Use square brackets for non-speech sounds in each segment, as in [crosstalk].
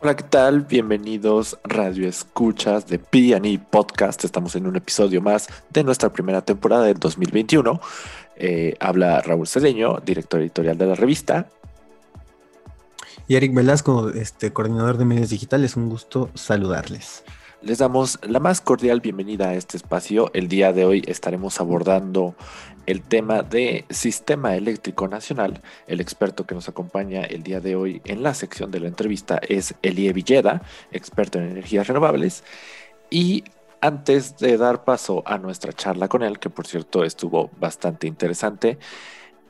Hola, ¿qué tal? Bienvenidos Radio Escuchas de P&E Podcast. Estamos en un episodio más de nuestra primera temporada del 2021. Eh, habla Raúl Cedeño, director editorial de la revista. Y Eric Velasco, este, coordinador de medios digitales. Un gusto saludarles. Les damos la más cordial bienvenida a este espacio. El día de hoy estaremos abordando el tema de Sistema Eléctrico Nacional. El experto que nos acompaña el día de hoy en la sección de la entrevista es Elie Villeda, experto en energías renovables. Y antes de dar paso a nuestra charla con él, que por cierto estuvo bastante interesante,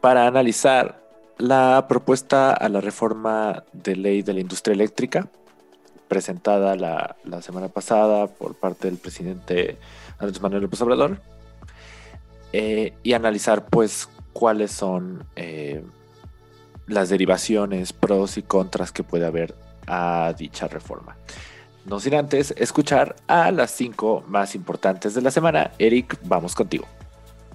para analizar la propuesta a la reforma de ley de la industria eléctrica, presentada la, semana pasada por parte del presidente Andrés Manuel López Obrador eh, y analizar pues cuáles son eh, las derivaciones, pros y contras que puede haber a dicha reforma. No sin antes escuchar a las cinco más importantes de la semana. Eric, vamos contigo.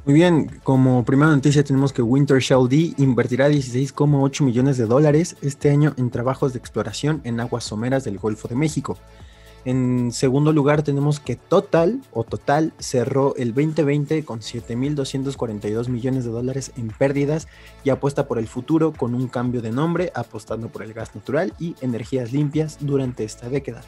Muy bien, como primera noticia tenemos que Winter Shell D invertirá 16,8 millones de dólares este año en trabajos de exploración en aguas someras del Golfo de México. En segundo lugar tenemos que Total o Total cerró el 2020 con 7.242 millones de dólares en pérdidas y apuesta por el futuro con un cambio de nombre apostando por el gas natural y energías limpias durante esta década.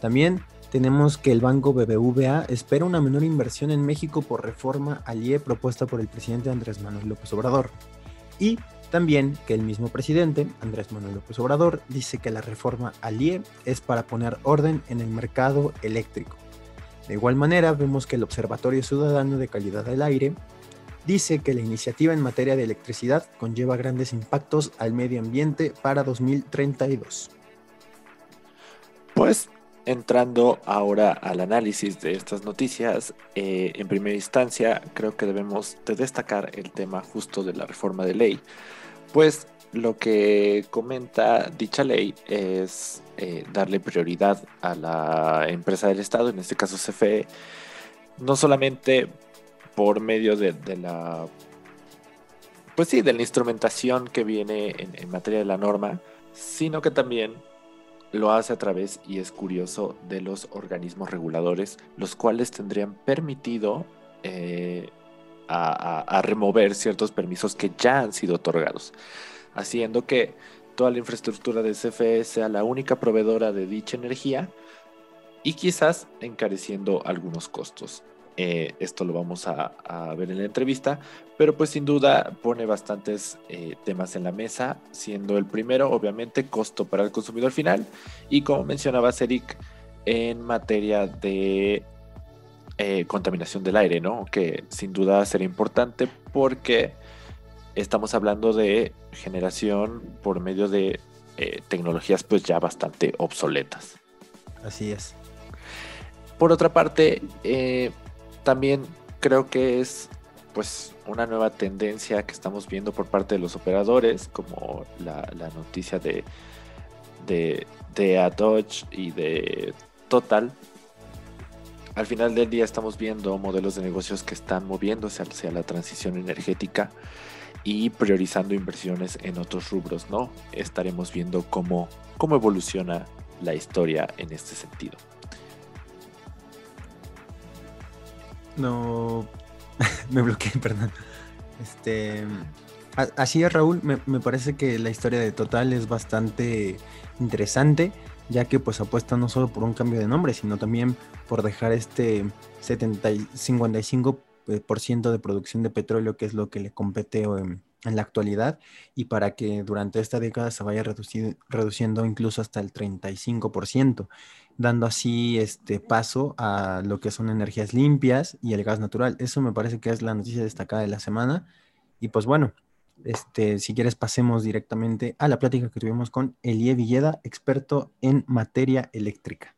También tenemos que el banco BBVA espera una menor inversión en México por reforma IE propuesta por el presidente Andrés Manuel López Obrador. Y también que el mismo presidente, Andrés Manuel López Obrador, dice que la reforma IE es para poner orden en el mercado eléctrico. De igual manera, vemos que el Observatorio Ciudadano de Calidad del Aire dice que la iniciativa en materia de electricidad conlleva grandes impactos al medio ambiente para 2032. Pues entrando ahora al análisis de estas noticias, eh, en primera instancia creo que debemos de destacar el tema justo de la reforma de ley, pues lo que comenta dicha ley es eh, darle prioridad a la empresa del Estado, en este caso CFE, no solamente por medio de, la pues sí, de la instrumentación que viene en materia de la norma, sino que también lo hace a través, y es curioso, de los organismos reguladores, los cuales tendrían permitido eh, a, remover ciertos permisos que ya han sido otorgados, haciendo que toda la infraestructura de CFE sea la única proveedora de dicha energía y quizás encareciendo algunos costos. Eh, esto lo vamos a, ver en la entrevista, pero pues sin duda pone bastantes eh, temas en la mesa, siendo el primero obviamente costo para el consumidor final y como mencionaba Eric en materia de eh, contaminación del aire, ¿no? Que sin duda será importante porque estamos hablando de generación por medio de tecnologías pues ya bastante obsoletas. Así es. Por otra parte, también creo que es pues una nueva tendencia que estamos viendo por parte de los operadores, como la, noticia de, de, de y de Total. Al final del día estamos viendo modelos de negocios que están moviéndose hacia la transición energética y priorizando inversiones en otros rubros, ¿no? Estaremos viendo cómo, cómo evoluciona la historia en este sentido. No. [laughs] me bloqueé, perdón. Este. Así es, Raúl. Me, parece que la historia de Total es bastante interesante, ya que pues apuesta no solo por un cambio de nombre, sino también por dejar este 70, 55% eh, de producción de petróleo, que es lo que le compete en, en la actualidad, y para que durante esta década se vaya reduciendo incluso hasta el 35% dando así este paso a lo que son energías limpias y el gas natural. Eso me parece que es la noticia destacada de la semana. Y pues bueno, este, si quieres pasemos directamente a la plática que tuvimos con Elie Villeda, experto en materia eléctrica.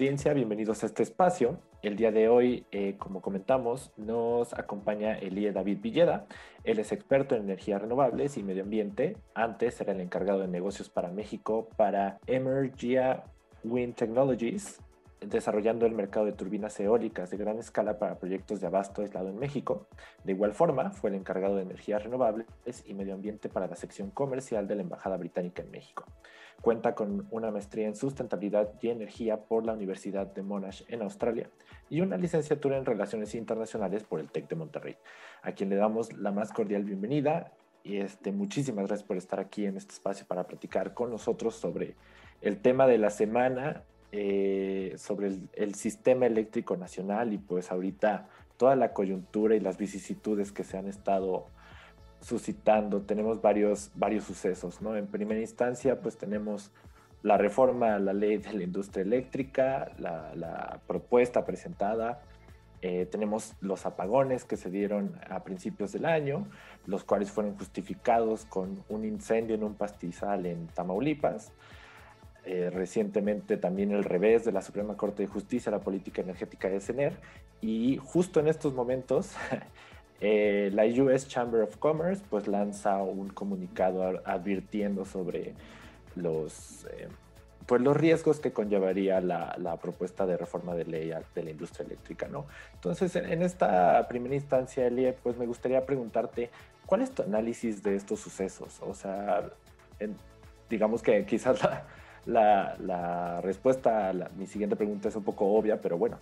Bienvenidos a este espacio. El día de hoy, eh, como comentamos, nos acompaña Elie David Villeda. Él es experto en energías renovables y medio ambiente. Antes era el encargado de negocios para México para Emergia Wind Technologies. Desarrollando el mercado de turbinas eólicas de gran escala para proyectos de abasto aislado en México. De igual forma, fue el encargado de energías renovables y medio ambiente para la sección comercial de la Embajada Británica en México. Cuenta con una maestría en sustentabilidad y energía por la Universidad de Monash en Australia y una licenciatura en relaciones internacionales por el TEC de Monterrey, a quien le damos la más cordial bienvenida y este, muchísimas gracias por estar aquí en este espacio para platicar con nosotros sobre el tema de la semana eh, sobre el, sistema eléctrico nacional y pues ahorita toda la coyuntura y las vicisitudes que se han estado suscitando. Tenemos varios, varios sucesos, ¿no? En primera instancia, pues tenemos la reforma a la ley de la industria eléctrica, la, propuesta presentada. Eh, tenemos los apagones que se dieron a principios del año, los cuales fueron justificados con un incendio en un pastizal en Tamaulipas. Eh, recientemente también el revés de la Suprema Corte de Justicia, la política energética de CENER, y justo en estos momentos [laughs] eh, la US Chamber of Commerce pues lanza un comunicado advirtiendo sobre los, eh, pues los riesgos que conllevaría la, la, propuesta de reforma de ley de la industria eléctrica, ¿no? Entonces, en, esta primera instancia, Elie, pues me gustaría preguntarte, ¿cuál es tu análisis de estos sucesos? O sea, digamos que quizás la, la, respuesta a mi siguiente pregunta es un poco obvia, pero bueno,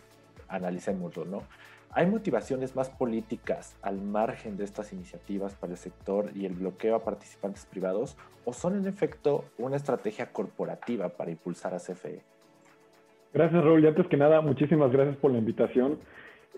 analicémoslo, ¿no? ¿Hay motivaciones más políticas al margen de estas iniciativas para el sector y el bloqueo a participantes privados o son en efecto una estrategia corporativa para impulsar a CFE? Gracias, Raúl. Y antes que nada, muchísimas gracias por la invitación.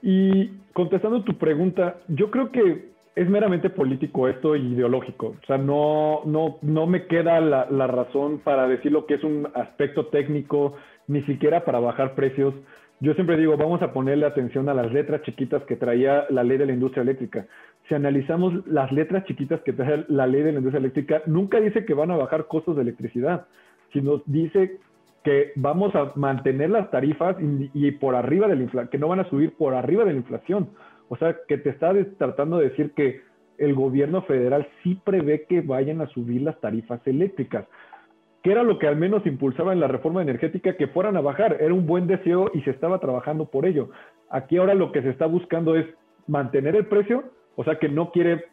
Y contestando tu pregunta, yo creo que es meramente político esto y ideológico. O sea, no, no, no me queda la, razón para decir lo que es un aspecto técnico, ni siquiera para bajar precios. Yo siempre digo, vamos a ponerle atención a las letras chiquitas que traía la ley de la industria eléctrica. Si analizamos las letras chiquitas que trae la ley de la industria eléctrica, nunca dice que van a bajar costos de electricidad, sino dice que vamos a mantener las tarifas y, y por arriba de la inflación, que no van a subir por arriba de la inflación. O sea, que te está tratando de decir que el gobierno federal sí prevé que vayan a subir las tarifas eléctricas, que era lo que al menos impulsaba en la reforma energética, que fueran a bajar. Era un buen deseo y se estaba trabajando por ello. Aquí ahora lo que se está buscando es mantener el precio, o sea, que no quiere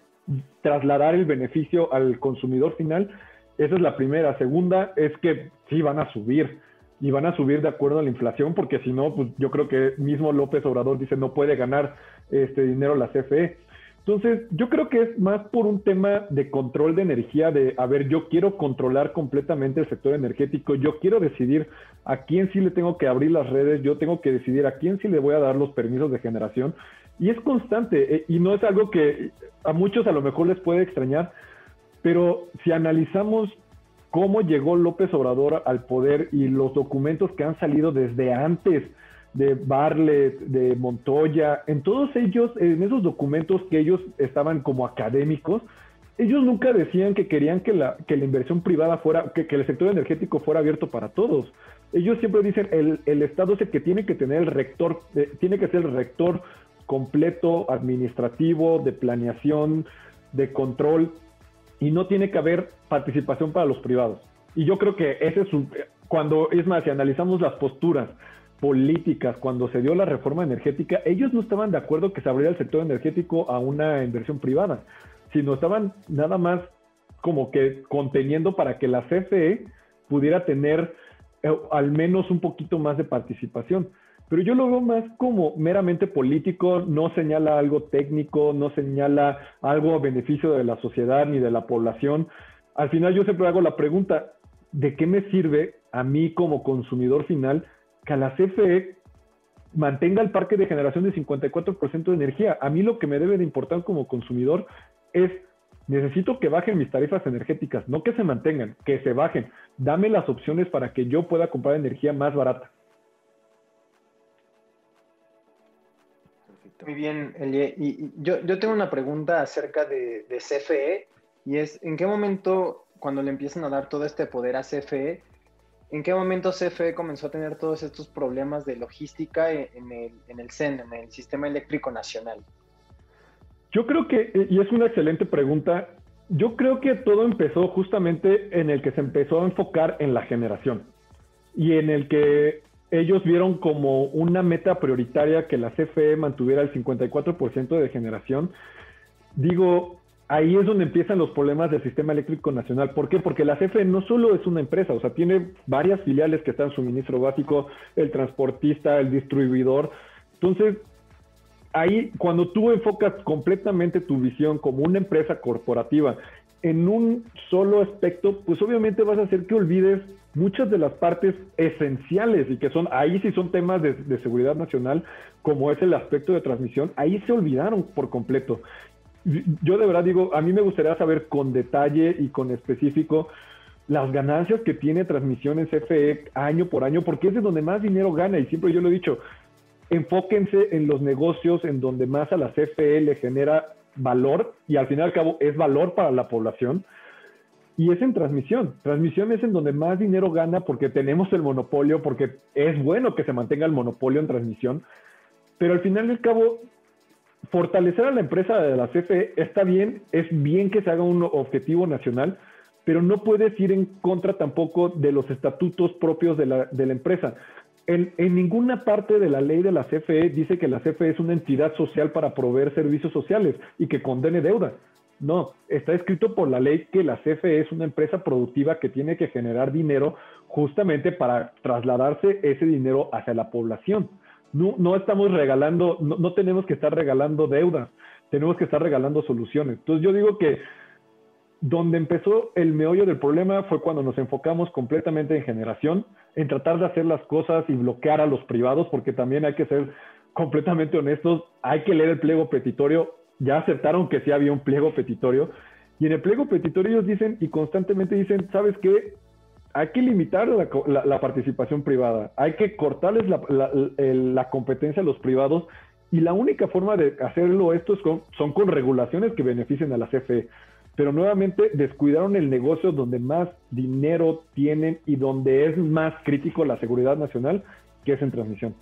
trasladar el beneficio al consumidor final. Esa es la primera. Segunda es que sí van a subir y van a subir de acuerdo a la inflación, porque si no, pues yo creo que mismo López Obrador dice no puede ganar este dinero la CFE. Entonces, yo creo que es más por un tema de control de energía, de, a ver, yo quiero controlar completamente el sector energético, yo quiero decidir a quién sí le tengo que abrir las redes, yo tengo que decidir a quién sí le voy a dar los permisos de generación. Y es constante, eh, y no es algo que a muchos a lo mejor les puede extrañar, pero si analizamos cómo llegó López Obrador al poder y los documentos que han salido desde antes de Barlet, de Montoya, en todos ellos, en esos documentos que ellos estaban como académicos, ellos nunca decían que querían que la, que la inversión privada fuera, que, el sector energético fuera abierto para todos. Ellos siempre dicen, el, el Estado es el que tiene que tener el rector, eh, tiene que ser el rector completo, administrativo, de planeación, de control, y no tiene que haber participación para los privados. Y yo creo que ese es un, cuando, es más, si analizamos las posturas políticas, cuando se dio la reforma energética, ellos no estaban de acuerdo que se abriera el sector energético a una inversión privada, sino estaban nada más como que conteniendo para que la CFE pudiera tener eh, al menos un poquito más de participación. Pero yo lo veo más como meramente político, no señala algo técnico, no señala algo a beneficio de la sociedad ni de la población. Al final yo siempre hago la pregunta, ¿de qué me sirve a mí como consumidor final que la CFE mantenga el parque de generación de 54% de energía? A mí lo que me debe de importar como consumidor es necesito que bajen mis tarifas energéticas, no que se mantengan, que se bajen. Dame las opciones para que yo pueda comprar energía más barata. Muy bien, Elie. Y, yo, yo, tengo una pregunta acerca de, CFE y es, ¿en qué momento, cuando le empiezan a dar todo este poder a CFE, en qué momento CFE comenzó a tener todos estos problemas de logística en el, en el CEN, en el Sistema Eléctrico Nacional? Yo creo que, y es una excelente pregunta, yo creo que todo empezó justamente en el que se empezó a enfocar en la generación y en el que ellos vieron como una meta prioritaria que la CFE mantuviera el 54% de generación. Digo, ahí es donde empiezan los problemas del sistema eléctrico nacional. ¿Por qué? Porque la CFE no solo es una empresa, o sea, tiene varias filiales que están suministro básico, el transportista, el distribuidor. Entonces, ahí cuando tú enfocas completamente tu visión como una empresa corporativa en un solo aspecto, pues obviamente vas a hacer que olvides muchas de las partes esenciales y que son, ahí sí son temas de, seguridad nacional, como es el aspecto de transmisión, ahí se olvidaron por completo. Yo de verdad digo, a mí me gustaría saber con detalle y con específico las ganancias que tiene transmisión en CFE año por año, porque es de donde más dinero gana y siempre yo lo he dicho, enfóquense en los negocios en donde más a la CFE le genera valor y al fin y al cabo es valor para la población. Y es en transmisión. Transmisión es en donde más dinero gana porque tenemos el monopolio, porque es bueno que se mantenga el monopolio en transmisión. Pero al final al cabo, fortalecer a la empresa de la CFE está bien, es bien que se haga un objetivo nacional, pero no puedes ir en contra tampoco de los estatutos propios de la, de la empresa. En, ninguna parte de la ley de la CFE dice que la CFE es una entidad social para proveer servicios sociales y que condene deuda. No, está escrito por la ley que la CFE es una empresa productiva que tiene que generar dinero justamente para trasladarse ese dinero hacia la población. No, estamos regalando, no, no tenemos que estar regalando deudas, tenemos que estar regalando soluciones. Entonces yo digo que donde empezó el meollo del problema fue cuando nos enfocamos completamente en generación, en tratar de hacer las cosas y bloquear a los privados, porque también hay que ser completamente honestos, hay que leer el pliego petitorio, ya aceptaron que sí había un pliego petitorio, y en el pliego petitorio ellos dicen y constantemente dicen, ¿sabes qué? Hay que limitar la, participación privada, hay que cortarles la, competencia a los privados y la única forma de hacerlo esto son con regulaciones que beneficien a la CFE pero nuevamente descuidaron el negocio donde más dinero tienen y donde es más crítico la seguridad nacional, que es en transmisión.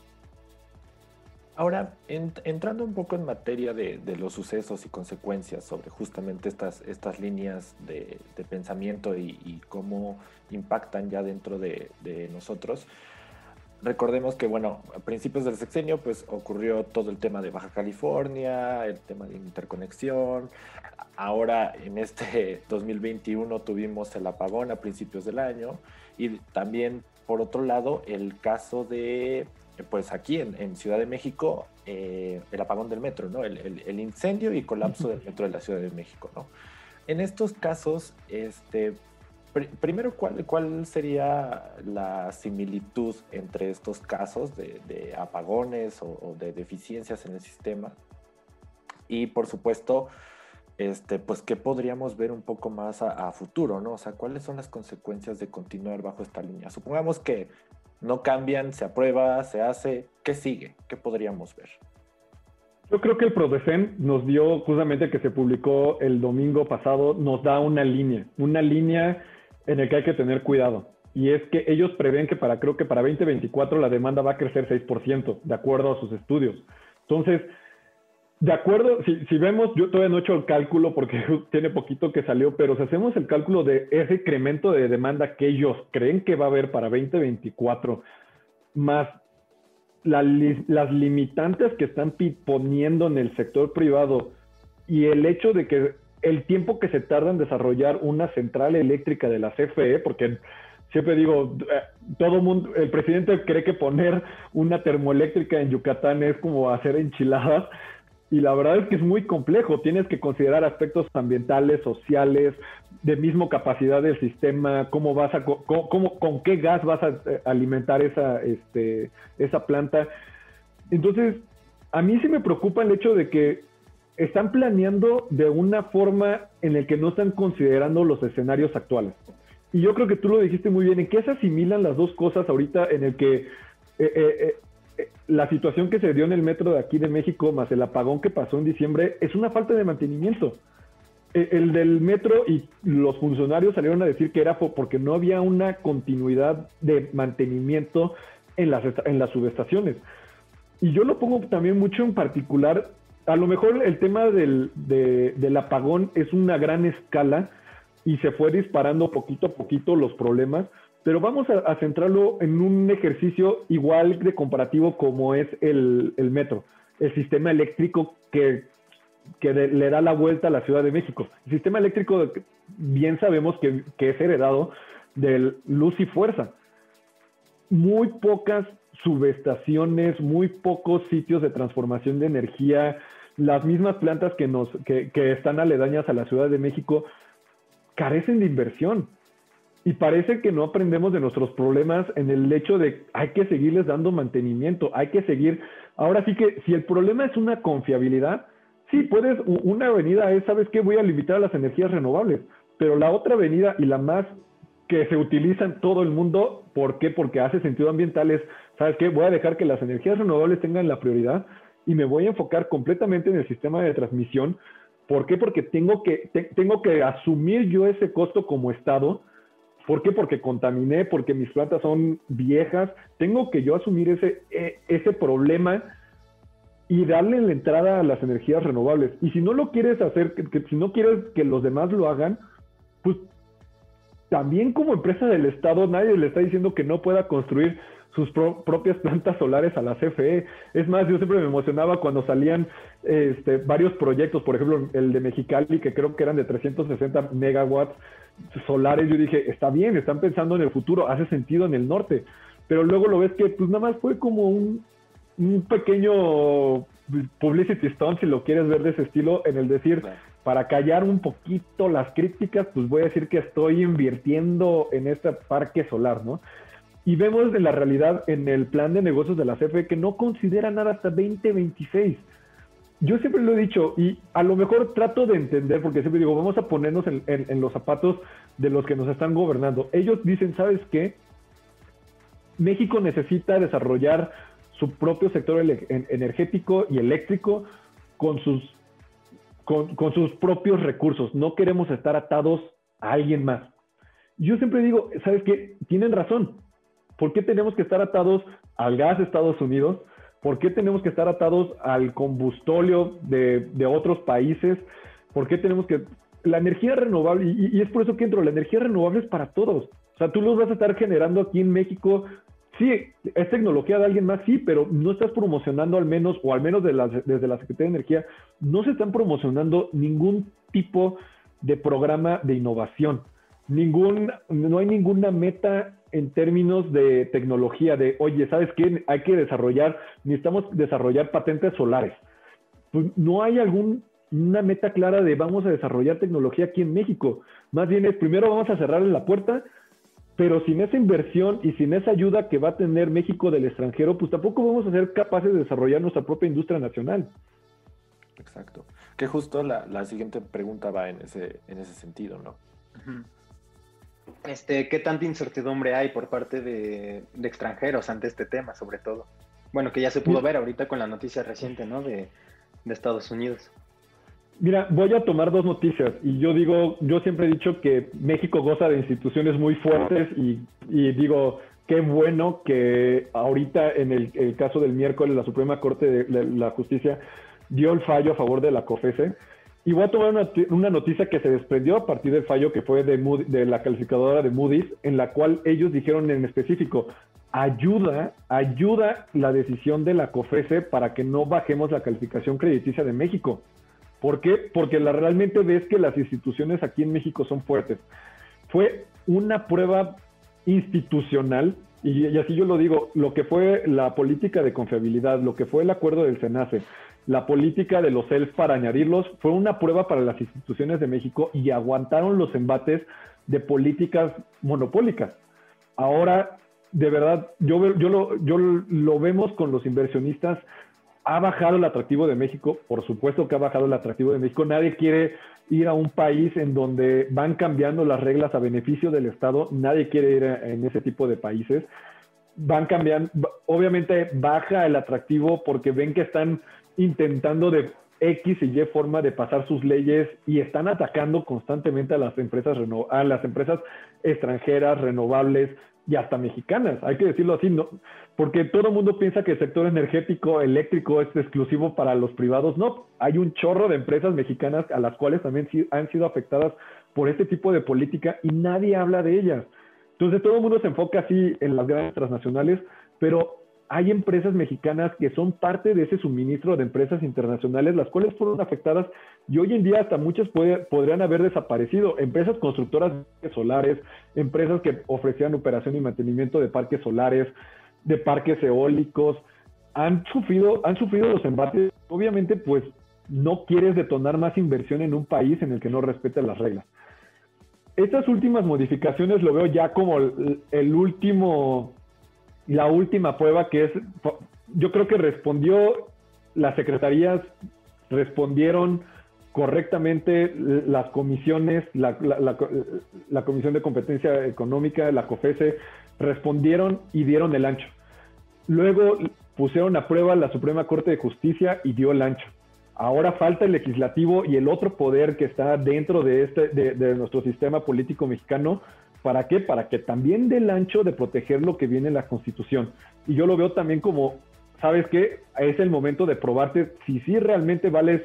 Ahora, entrando un poco en materia de, los sucesos y consecuencias sobre justamente estas, estas líneas de, pensamiento y, cómo impactan ya dentro de, de nosotros, recordemos que, bueno, a principios del sexenio, pues ocurrió todo el tema de Baja California, el tema de interconexión. Ahora, en este [laughs] 2021, tuvimos el apagón a principios del año. Y también, por otro lado, el caso de, pues aquí en, Ciudad de México, eh, el apagón del metro, ¿no? El, el, incendio y colapso del metro de la Ciudad de México, ¿no? En estos casos, este, primero, ¿cuál, ¿cuál sería la similitud entre estos casos de, apagones o, de deficiencias en el sistema? Y por supuesto, este, pues, ¿qué podríamos ver un poco más a, futuro, no? O sea, ¿cuáles son las consecuencias de continuar bajo esta línea? Supongamos que no cambian, se aprueba, se hace, ¿qué sigue? ¿Qué podríamos ver? Yo creo que el PRODECEN nos dio, justamente que se publicó el domingo pasado, nos da una línea, una línea en el que hay que tener cuidado. Y es que ellos prevén que para, creo que para 2024 la demanda va a crecer 6%, de acuerdo a sus estudios. Entonces, de acuerdo, si, vemos, yo todavía no he hecho el cálculo porque [laughs] tiene poquito que salió, pero si hacemos el cálculo de ese incremento de demanda que ellos creen que va a haber para 2024, más las limitantes que están poniendo en el sector privado y el hecho de que el tiempo que se tarda en desarrollar una central eléctrica de la CFE, porque siempre digo, eh, todo mundo, el presidente cree que poner una termoeléctrica en Yucatán es como hacer enchiladas, y la verdad es que es muy complejo, tienes que considerar aspectos ambientales, sociales, de mismo capacidad del sistema, cómo vas a, cómo, con qué gas vas a eh, alimentar esa, este, esa planta. Entonces, a mí sí me preocupa el hecho de que están planeando de una forma en la que no están considerando los escenarios actuales. Y yo creo que tú lo dijiste muy bien, en qué se asimilan las dos cosas ahorita en el que eh, eh, la situación que se dio en el metro de aquí de México, más el apagón que pasó en diciembre, es una falta de mantenimiento. E, el del metro y los funcionarios salieron a decir que era porque no había una continuidad de mantenimiento en las, en las subestaciones. Y yo lo pongo también mucho en particular a lo mejor el tema del, del apagón es una gran escala y se fue disparando poquito a poquito los problemas, pero vamos a, centrarlo en un ejercicio igual de comparativo como es el, metro, el sistema eléctrico que, le da la vuelta a la Ciudad de México. El sistema eléctrico, bien sabemos que, es heredado del luz y fuerza. Muy pocas subestaciones, muy pocos sitios de transformación de energía, las mismas plantas que, nos, que están aledañas a la Ciudad de México carecen de inversión. Y parece que no aprendemos de nuestros problemas en el hecho de hay que seguirles dando mantenimiento, hay que seguir. Ahora sí que si el problema es una confiabilidad, sí, puedes, una avenida es, ¿sabes qué? Voy a limitar las energías renovables, pero la otra avenida y la más que se utiliza en todo el mundo, ¿por qué? Porque hace sentido ambiental es, ¿sabes qué? Voy a dejar que las energías renovables tengan la prioridad y me voy a enfocar completamente en el sistema de transmisión. ¿Por qué? Porque tengo que, tengo que asumir yo ese costo como Estado ¿Por qué? Porque contaminé, porque mis plantas son viejas. Tengo que yo asumir ese, e, ese problema y darle la entrada a las energías renovables. Y si no lo quieres hacer, que, si no quieres que los demás lo hagan, pues también como empresa del Estado nadie le está diciendo que no pueda construir sus propias plantas solares a la CFE. Es más, yo siempre me emocionaba cuando salían este, varios proyectos, por ejemplo, el de Mexicali, que creo que eran de 360 megawatts solares. Yo dije, está bien, están pensando en el futuro, hace sentido en el norte. Pero luego lo ves que, pues nada más fue como un, un pequeño publicity stunt, si lo quieres ver de ese estilo, en el decir, para callar un poquito las críticas, pues voy a decir que estoy invirtiendo en este parque solar, ¿no? Y vemos en la realidad en el plan de negocios de la CFE que no considera nada hasta 2026. Yo siempre lo he dicho y a lo mejor trato de entender, porque siempre digo, vamos a ponernos en, los zapatos de los que nos están gobernando. Ellos dicen, ¿sabes qué? México necesita desarrollar su propio sector energético y eléctrico con sus, con, con sus propios recursos. No queremos estar atados a alguien más. Yo siempre digo, ¿sabes qué? Tienen razón ¿Por qué tenemos que estar atados al gas de Estados Unidos? ¿Por qué tenemos que estar atados al combustóleo de, otros países? ¿Por qué tenemos que... La energía renovable, y, es por eso que entro, la energía renovable es para todos. O sea, tú los vas a estar generando aquí en México. Sí, es tecnología de alguien más, sí, pero no estás promocionando al menos, o al menos desde la Secretaría de Energía, no se están promocionando ningún tipo de programa de innovación. Ningún, no hay ninguna meta en términos de tecnología, de, oye, ¿sabes qué? Hay que desarrollar, necesitamos desarrollar patentes solares. Pues no hay alguna meta clara de vamos a desarrollar tecnología aquí en México. Más bien es, primero vamos a cerrarle la puerta, pero sin esa inversión y sin esa ayuda que va a tener México del extranjero, pues tampoco vamos a ser capaces de desarrollar nuestra propia industria nacional. Exacto. Que justo la, siguiente pregunta va en ese, en ese sentido, ¿no? este, ¿qué tanta incertidumbre hay por parte de, extranjeros ante este tema, sobre todo? Bueno, que ya se pudo ver ahorita con la noticia reciente, ¿no? De, Estados Unidos. Mira, voy a tomar dos noticias y yo digo, yo siempre he dicho que México goza de instituciones muy fuertes y, digo, qué bueno que ahorita en el, caso del miércoles la Suprema Corte de la Justicia dio el fallo a favor de la COFESE y voy a tomar una, noticia que se desprendió a partir del fallo que fue de, de la calificadora de Moody's, en la cual ellos dijeron en específico, ayuda, ayuda la decisión de la COFESE para que no bajemos la calificación crediticia de México. ¿Por qué? Porque la, realmente ves que las instituciones aquí en México son fuertes. Fue una prueba institucional, y, así yo lo digo, lo que fue la política de confiabilidad, lo que fue el acuerdo del SENACE, la política de los CELS para añadirlos fue una prueba para las instituciones de México y aguantaron los embates de políticas monopólicas. Ahora, de verdad, yo, yo, lo, yo lo vemos con los inversionistas. Ha bajado el atractivo de México, por supuesto que ha bajado el atractivo de México. Nadie quiere ir a un país en donde van cambiando las reglas a beneficio del Estado. Nadie quiere ir en ese tipo de países. Van cambiando, obviamente baja el atractivo porque ven que están intentando de X y Y forma de pasar sus leyes y están atacando constantemente a las empresas, a las empresas extranjeras, renovables y hasta mexicanas. Hay que decirlo así, ¿no? porque todo el mundo piensa que el sector energético eléctrico es exclusivo para los privados. No, hay un chorro de empresas mexicanas a las cuales también han sido afectadas por este tipo de política y nadie habla de ellas. Entonces todo el mundo se enfoca así en las grandes transnacionales, pero hay empresas mexicanas que son parte de ese suministro de empresas internacionales, las cuales fueron afectadas y hoy en día hasta muchas podrían haber desaparecido. Empresas constructoras de solares, empresas que ofrecían operación y mantenimiento de parques solares, de parques eólicos, han sufrido, han sufrido los embates. Obviamente, pues no quieres detonar más inversión en un país en el que no respeta las reglas. Estas últimas modificaciones lo veo ya como el último la última prueba que es, yo creo que respondió, las secretarías respondieron correctamente las comisiones, la, Comisión de Competencia Económica, la COFESE, respondieron y dieron el ancho. Luego pusieron a prueba la Suprema Corte de Justicia y dio el ancho. Ahora falta el legislativo y el otro poder que está dentro de, este, de nuestro sistema político mexicano ¿Para qué? Para que también dé el ancho de proteger lo que viene en la Constitución. Y yo lo veo también como, ¿sabes qué? Es el momento de probarte si sí realmente vales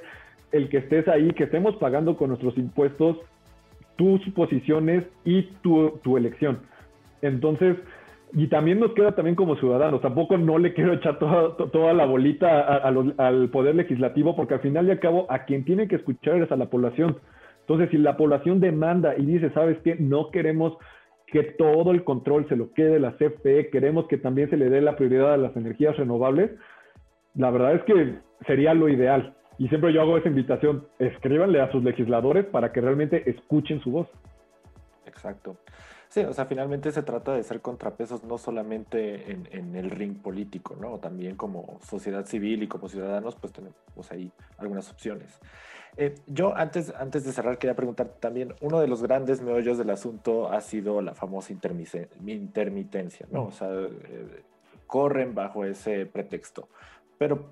el que estés ahí, que estemos pagando con nuestros impuestos tus posiciones y tu, elección. Entonces, y también nos queda también como ciudadanos, tampoco no le quiero echar toda, la bolita al poder legislativo, porque al final y al cabo a quien tiene que escuchar es a la población. Entonces, si la población demanda y dice, ¿sabes qué? No queremos que todo el control se lo quede la CFE, queremos que también se le dé la prioridad a las energías renovables, la verdad es que sería lo ideal. Y siempre yo hago esa invitación, escríbanle a sus legisladores para que realmente escuchen su voz. Exacto. Sí, o sea, finalmente se trata de ser contrapesos no solamente en, el ring político, ¿no? También como sociedad civil y como ciudadanos, pues tenemos ahí algunas opciones. Eh, yo antes, antes de cerrar quería preguntar también, uno de los grandes meollos del asunto ha sido la famosa intermitencia, ¿no? O sea, eh, corren bajo ese pretexto. Pero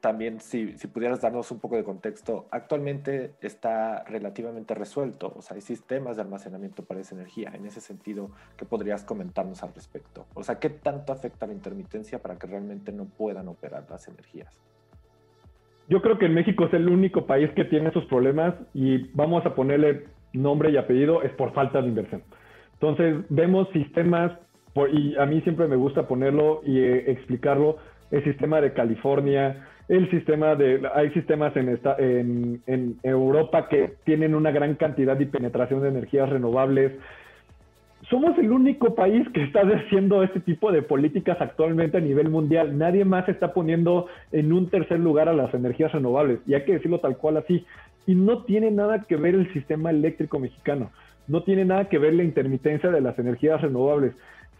también si, si, pudieras darnos un poco de contexto, actualmente está relativamente resuelto, o sea, hay sistemas de almacenamiento para esa energía. En ese sentido, ¿qué podrías comentarnos al respecto? O sea, ¿qué tanto afecta la intermitencia para que realmente no puedan operar las energías? Yo creo que en México es el único país que tiene esos problemas y vamos a ponerle nombre y apellido, es por falta de inversión. Entonces, vemos sistemas, y a mí siempre me gusta ponerlo y eh, explicarlo, el sistema de California, el sistema de, hay sistemas en, esta, en, en Europa que tienen una gran cantidad de penetración de energías renovables, somos el único país que está [laughs] haciendo este tipo de políticas actualmente a nivel mundial. Nadie más está poniendo en un tercer lugar a las energías renovables, y hay que decirlo tal cual así. Y no tiene nada que ver el sistema eléctrico mexicano, no tiene nada que ver la intermitencia de las energías renovables.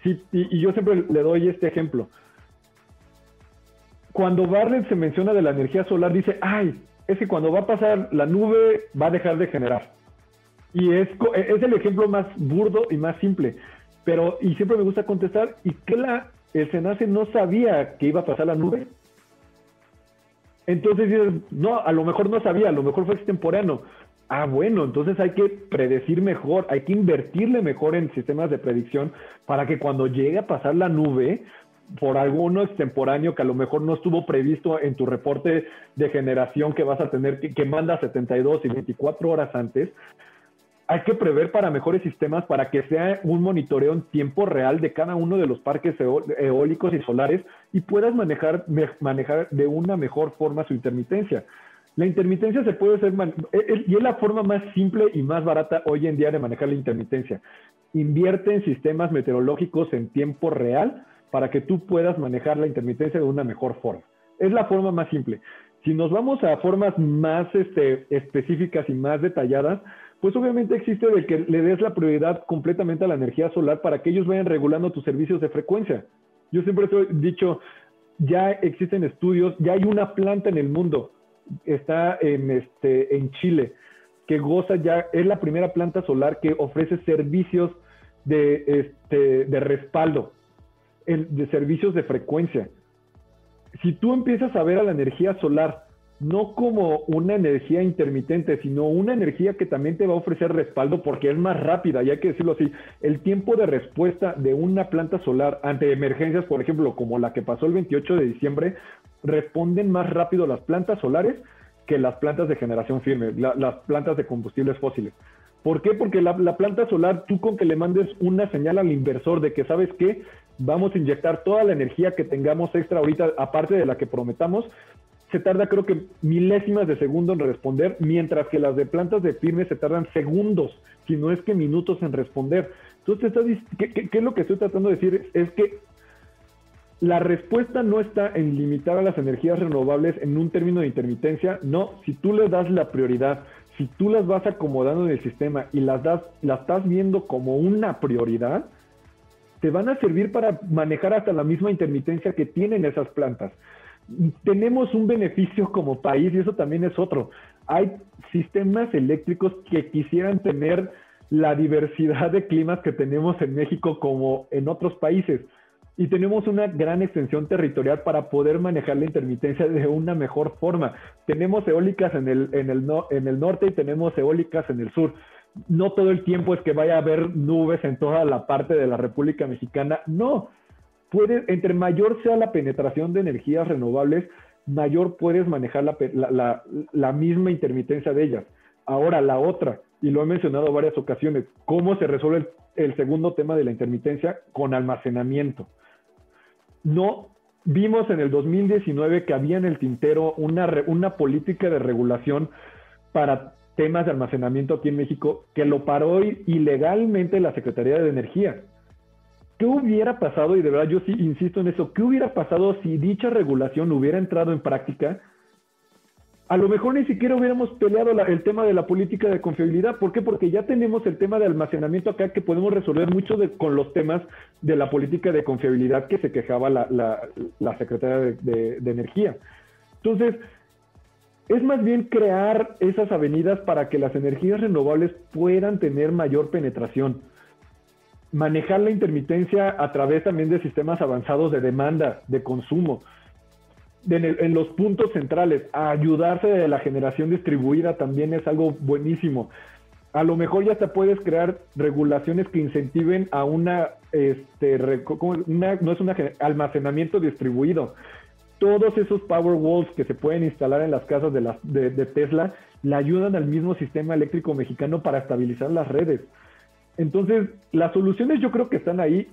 Sí, y, yo siempre le doy este ejemplo. Cuando Bartlett se menciona de la energía solar, dice, ay, es que cuando va a pasar la nube va a dejar de generar y es, es el ejemplo más burdo y más simple. Pero, y siempre me gusta contestar, ¿y qué la, el SENACE no sabía que iba a pasar la nube? Entonces dices, no, a lo mejor no sabía, a lo mejor fue extemporáneo. Ah, bueno, entonces hay que predecir mejor, hay que invertirle mejor en sistemas de predicción para que cuando llegue a pasar la nube, por alguno extemporáneo que a lo mejor no estuvo previsto en tu reporte de generación que vas a tener, que, que manda 72 y 24 horas antes, hay que prever para mejores sistemas para que sea un monitoreo en tiempo real de cada uno de los parques eólicos y solares y puedas manejar, manejar de una mejor forma su intermitencia. La intermitencia se puede hacer, e, e, y es la forma más simple y más barata hoy en día de manejar la intermitencia. Invierte en sistemas meteorológicos en tiempo real para que tú puedas manejar la intermitencia de una mejor forma. Es la forma más simple. Si nos vamos a formas más este, específicas y más detalladas, pues obviamente existe de que le des la prioridad completamente a la energía solar para que ellos vayan regulando tus servicios de frecuencia. Yo siempre he dicho, ya existen estudios, ya hay una planta en el mundo, está en, este, en Chile, que goza ya, es la primera planta solar que ofrece servicios de, este, de respaldo, de servicios de frecuencia. Si tú empiezas a ver a la energía solar no como una energía intermitente, sino una energía que también te va a ofrecer respaldo porque es más rápida, y hay que decirlo así, el tiempo de respuesta de una planta solar ante emergencias, por ejemplo, como la que pasó el 28 de diciembre, responden más rápido las plantas solares que las plantas de generación firme, las plantas de combustibles fósiles. ¿Por qué? Porque la, la, planta solar, tú con que le mandes una señal al inversor de que, ¿sabes qué? Vamos a inyectar toda la energía que tengamos extra ahorita, aparte de la que prometamos, se tarda creo que milésimas de segundo en responder, mientras que las de plantas de firme se tardan segundos, si no es que minutos en responder. Entonces, ¿qué, qué, es lo que estoy tratando de decir? Es que la respuesta no está en limitar a las energías renovables en un término de intermitencia, no, si tú le das la prioridad, si tú las vas acomodando en el sistema y las, das, las estás viendo como una prioridad, te van a servir para manejar hasta la misma intermitencia que tienen esas plantas tenemos un beneficio como país y eso también es otro. Hay sistemas eléctricos que quisieran tener la diversidad de climas que tenemos en México como en otros países. Y tenemos una gran extensión territorial para poder manejar la intermitencia de una mejor forma. Tenemos eólicas en el, en el, en el norte y tenemos eólicas en el sur. No todo el tiempo es que vaya a haber nubes en toda la parte de la República Mexicana. No, entre mayor sea la penetración de energías renovables, mayor puedes manejar la, misma intermitencia de ellas. Ahora, la otra, y lo he mencionado varias ocasiones, ¿cómo se resuelve el, segundo tema de la intermitencia? Con almacenamiento. No vimos en el 2019 que había en el tintero una, una política de regulación para temas de almacenamiento aquí en México que lo paró ilegalmente la Secretaría de Energía. ¿Qué hubiera pasado? Y de verdad yo sí insisto en eso. ¿Qué hubiera pasado si dicha regulación hubiera entrado en práctica? A lo mejor ni siquiera hubiéramos peleado el tema de la política de confiabilidad. ¿Por qué? Porque ya tenemos el tema de almacenamiento acá que podemos resolver mucho con los temas de la política de confiabilidad que se quejaba la, la, Secretaría de, de Energía. Entonces, es más bien crear esas avenidas para que las energías renovables puedan tener mayor penetración manejar la intermitencia a través también de sistemas avanzados de demanda, de consumo, en, los puntos centrales, ayudarse de la generación distribuida también es algo buenísimo. A lo mejor ya hasta puedes crear regulaciones que incentiven a una, este, no es un almacenamiento distribuido. Todos esos power walls que se pueden instalar en las casas de, de Tesla le ayudan al mismo sistema eléctrico mexicano para estabilizar las redes. Entonces, las soluciones yo creo que están ahí.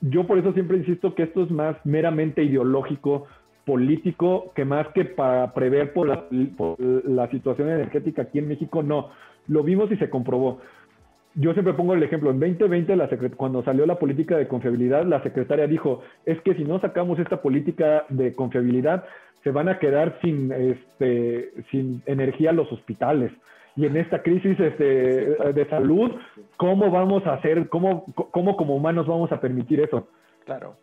Yo por eso siempre insisto que esto es más meramente ideológico, político, que más que para prever por la, situación energética aquí en México, no. Lo vimos y se comprobó. Yo siempre pongo el ejemplo, en 2020, la cuando salió la política de confiabilidad, la secretaria dijo, es que si no sacamos esta política de confiabilidad, se van a quedar sin, este, sin energía los hospitales y en esta crisis este, de salud, ¿cómo vamos a hacer, cómo, cómo como humanos vamos a permitir eso? Claro.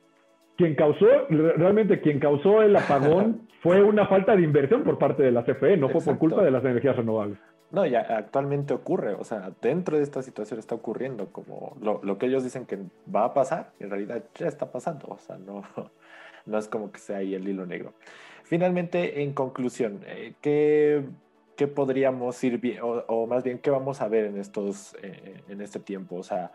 Quien causó, realmente quien causó el apagón [laughs] fue una falta de inversión por parte de la CFE, no fue por culpa de las energías renovables. No, ya actualmente ocurre, o sea, dentro de esta situación está ocurriendo como lo, lo, que ellos dicen que va a pasar, en realidad ya está pasando, o sea, no, [laughs] no es como que sea ahí el hilo negro. Finalmente, en conclusión, eh, ¿qué qué podríamos ir bien, o, más bien qué vamos a ver en, estos, eh, en este tiempo? O sea,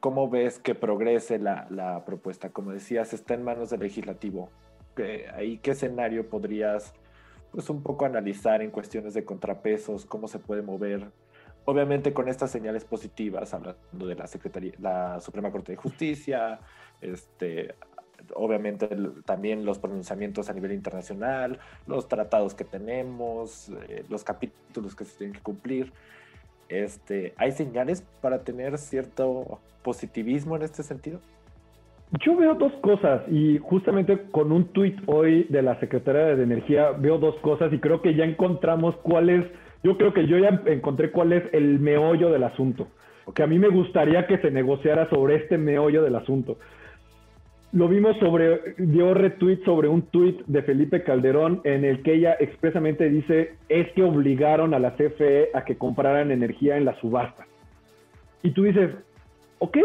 ¿cómo ves que progrese la, propuesta? Como decías, está en manos del legislativo. ¿Qué, ahí qué escenario podrías, pues un poco analizar en cuestiones de contrapesos, cómo se puede mover? Obviamente con estas señales positivas, hablando de la Secretaría, la Suprema Corte de Justicia, este, obviamente también los pronunciamientos a nivel internacional, los tratados que tenemos, eh, los capítulos que se tienen que cumplir. Este, ¿Hay señales para tener cierto positivismo en este sentido? Yo veo dos cosas y justamente con un tuit hoy de la Secretaría de Energía veo dos cosas y creo que ya encontramos cuál es, yo creo que yo ya encontré cuál es el meollo del asunto. Que a mí me gustaría que se negociara sobre este meollo del asunto. Lo vimos sobre, dio retweet sobre un tweet de Felipe Calderón en el que ella expresamente dice, es que obligaron a la CFE a que compraran energía en la subasta. Y tú dices, ok,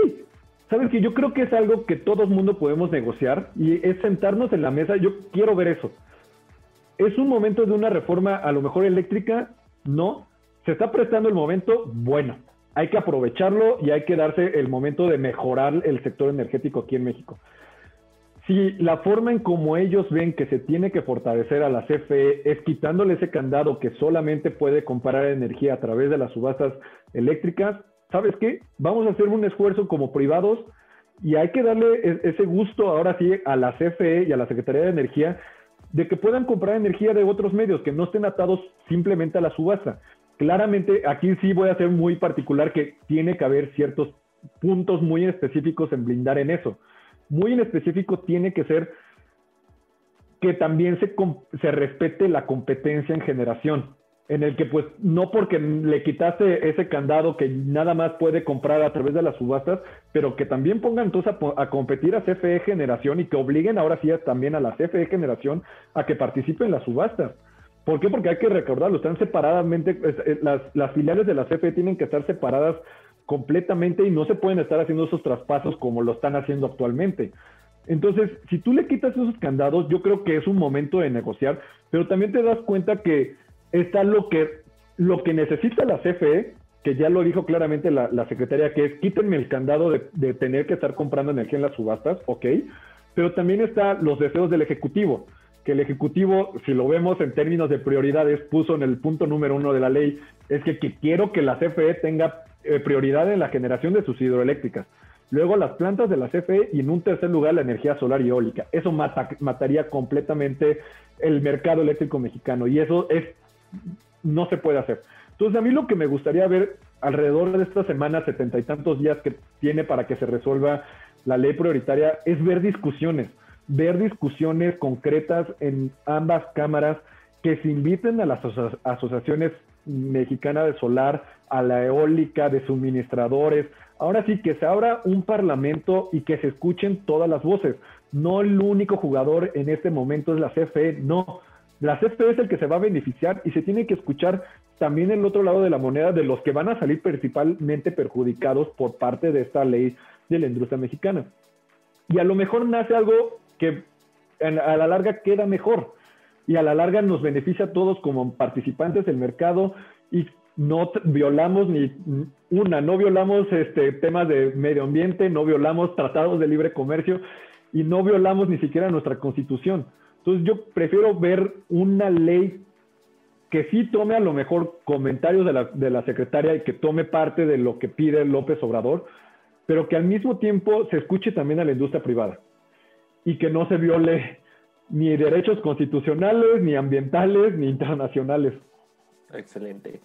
sabes que yo creo que es algo que todo el mundo podemos negociar y es sentarnos en la mesa, yo quiero ver eso. ¿Es un momento de una reforma a lo mejor eléctrica? No. ¿Se está prestando el momento? Bueno, hay que aprovecharlo y hay que darse el momento de mejorar el sector energético aquí en México si la forma en como ellos ven que se tiene que fortalecer a la CFE es quitándole ese candado que solamente puede comprar energía a través de las subastas eléctricas, ¿sabes qué? Vamos a hacer un esfuerzo como privados y hay que darle e-, ese gusto ahora sí a la CFE y a la Secretaría de Energía de que puedan comprar energía de otros medios, que no estén atados simplemente a la subasta. Claramente, aquí sí voy a ser muy particular que tiene que haber ciertos puntos muy específicos en blindar en eso muy en específico tiene que ser que también se, se respete la competencia en generación, en el que pues no porque le quitaste ese candado que nada más puede comprar a través de las subastas, pero que también pongan entonces a, competir a CFE Generación y que obliguen ahora sí también a la CFE Generación a que participe en las subastas. ¿Por qué? Porque hay que recordarlo, están separadamente, las, las filiales de la CFE tienen que estar separadas completamente y no se pueden estar haciendo esos traspasos como lo están haciendo actualmente. Entonces, si tú le quitas esos candados, yo creo que es un momento de negociar, pero también te das cuenta que está lo que, lo que necesita la CFE, que ya lo dijo claramente la, la secretaria, que es quítenme el candado de, de, tener que estar comprando energía en las subastas, ok, pero también están los deseos del Ejecutivo, que el Ejecutivo, si lo vemos en términos de prioridades, puso en el punto número uno de la ley, es que, que quiero que la CFE tenga eh, prioridad en la generación de sus hidroeléctricas. Luego las plantas de la CFE y en un tercer lugar la energía solar y eólica. Eso mataría completamente el mercado eléctrico mexicano y eso es no se puede hacer. Entonces a mí lo que me gustaría ver alrededor de esta semana, setenta y tantos días que tiene para que se resuelva la ley prioritaria, es ver discusiones, ver discusiones concretas en ambas cámaras que se inviten a las asociaciones mexicana de solar, a la eólica, de suministradores. Ahora sí, que se abra un parlamento y que se escuchen todas las voces. No el único jugador en este momento es la CFE, no. La CFE es el que se va a beneficiar y se tiene que escuchar también el otro lado de la moneda de los que van a salir principalmente perjudicados por parte de esta ley de la industria mexicana. Y a lo mejor nace algo que a la larga queda mejor y a la larga nos beneficia a todos como participantes del mercado y no violamos ni una, no violamos este, temas de medio ambiente, no violamos tratados de libre comercio y no violamos ni siquiera nuestra constitución. Entonces yo prefiero ver una ley que sí tome a lo mejor comentarios de la, de la secretaria y que tome parte de lo que pide López Obrador, pero que al mismo tiempo se escuche también a la industria privada y que no se viole ni derechos constitucionales, ni ambientales, ni internacionales. Excelente.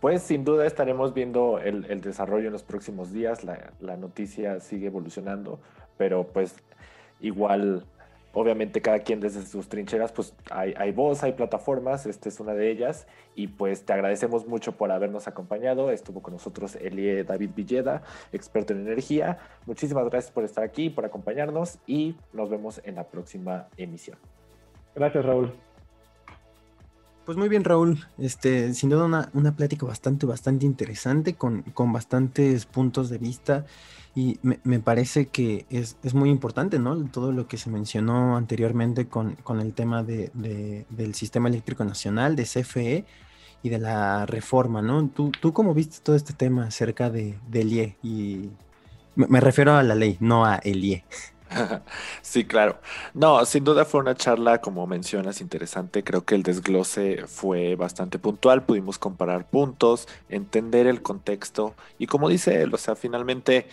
Pues sin duda estaremos viendo el, desarrollo en los próximos días. La, noticia sigue evolucionando, pero pues igual, obviamente cada quien desde sus trincheras, pues hay, hay voz, hay plataformas, esta es una de ellas. Y pues te agradecemos mucho por habernos acompañado. Estuvo con nosotros Elie David Villeda, experto en energía. Muchísimas gracias por estar aquí, por acompañarnos y nos vemos en la próxima emisión. Gracias, Raúl. Pues muy bien, Raúl. Este, sin duda una, una plática bastante, bastante interesante, con, con bastantes puntos de vista. Y me, me parece que es, es, muy importante, ¿no? Todo lo que se mencionó anteriormente con, con el tema de, de, del Sistema Eléctrico Nacional, de CFE y de la reforma, ¿no? ¿Tú, tú cómo viste todo este tema acerca de, de ELIE? Y me, me refiero a la ley, no a ELIE. [laughs] Sí, claro. No, sin duda fue una charla, como mencionas, interesante. Creo que el desglose fue bastante puntual. Pudimos comparar puntos, entender el contexto y como dice él, o sea, finalmente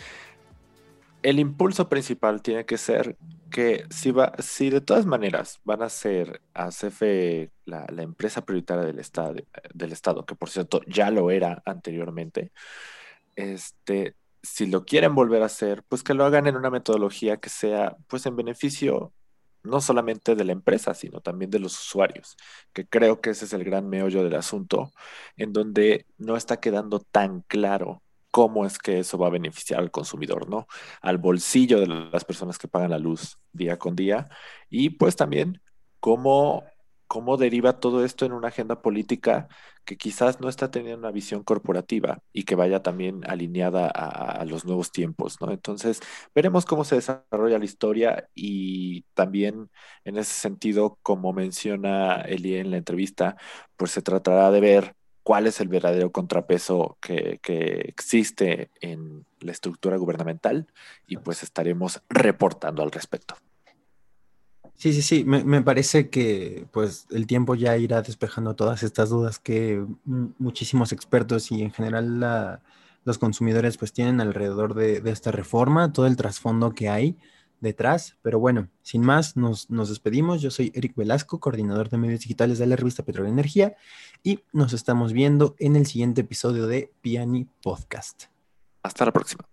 el impulso principal tiene que ser que si, va, si de todas maneras van a ser a CFE la, la empresa prioritaria del estado, del estado, que por cierto ya lo era anteriormente, este, si lo quieren volver a hacer, pues que lo hagan en una metodología que sea pues en beneficio no solamente de la empresa, sino también de los usuarios, que creo que ese es el gran meollo del asunto, en donde no está quedando tan claro cómo es que eso va a beneficiar al consumidor, ¿no? Al bolsillo de las personas que pagan la luz día con día y pues también cómo cómo deriva todo esto en una agenda política que quizás no está teniendo una visión corporativa y que vaya también alineada a, los nuevos tiempos, ¿no? Entonces, veremos cómo se desarrolla la historia y también en ese sentido, como menciona Eli en la entrevista, pues se tratará de ver cuál es el verdadero contrapeso que, que existe en la estructura gubernamental y pues estaremos reportando al respecto. Sí, sí, sí, me, parece que pues el tiempo ya irá despejando todas estas dudas que muchísimos expertos y en general los consumidores pues tienen alrededor de, esta reforma, todo el trasfondo que hay detrás. Pero bueno, sin más, nos, nos despedimos. Yo soy Eric Velasco, coordinador de medios digitales de la revista Petróleo Energía y nos estamos viendo en el siguiente episodio de Piani Podcast. Hasta la próxima.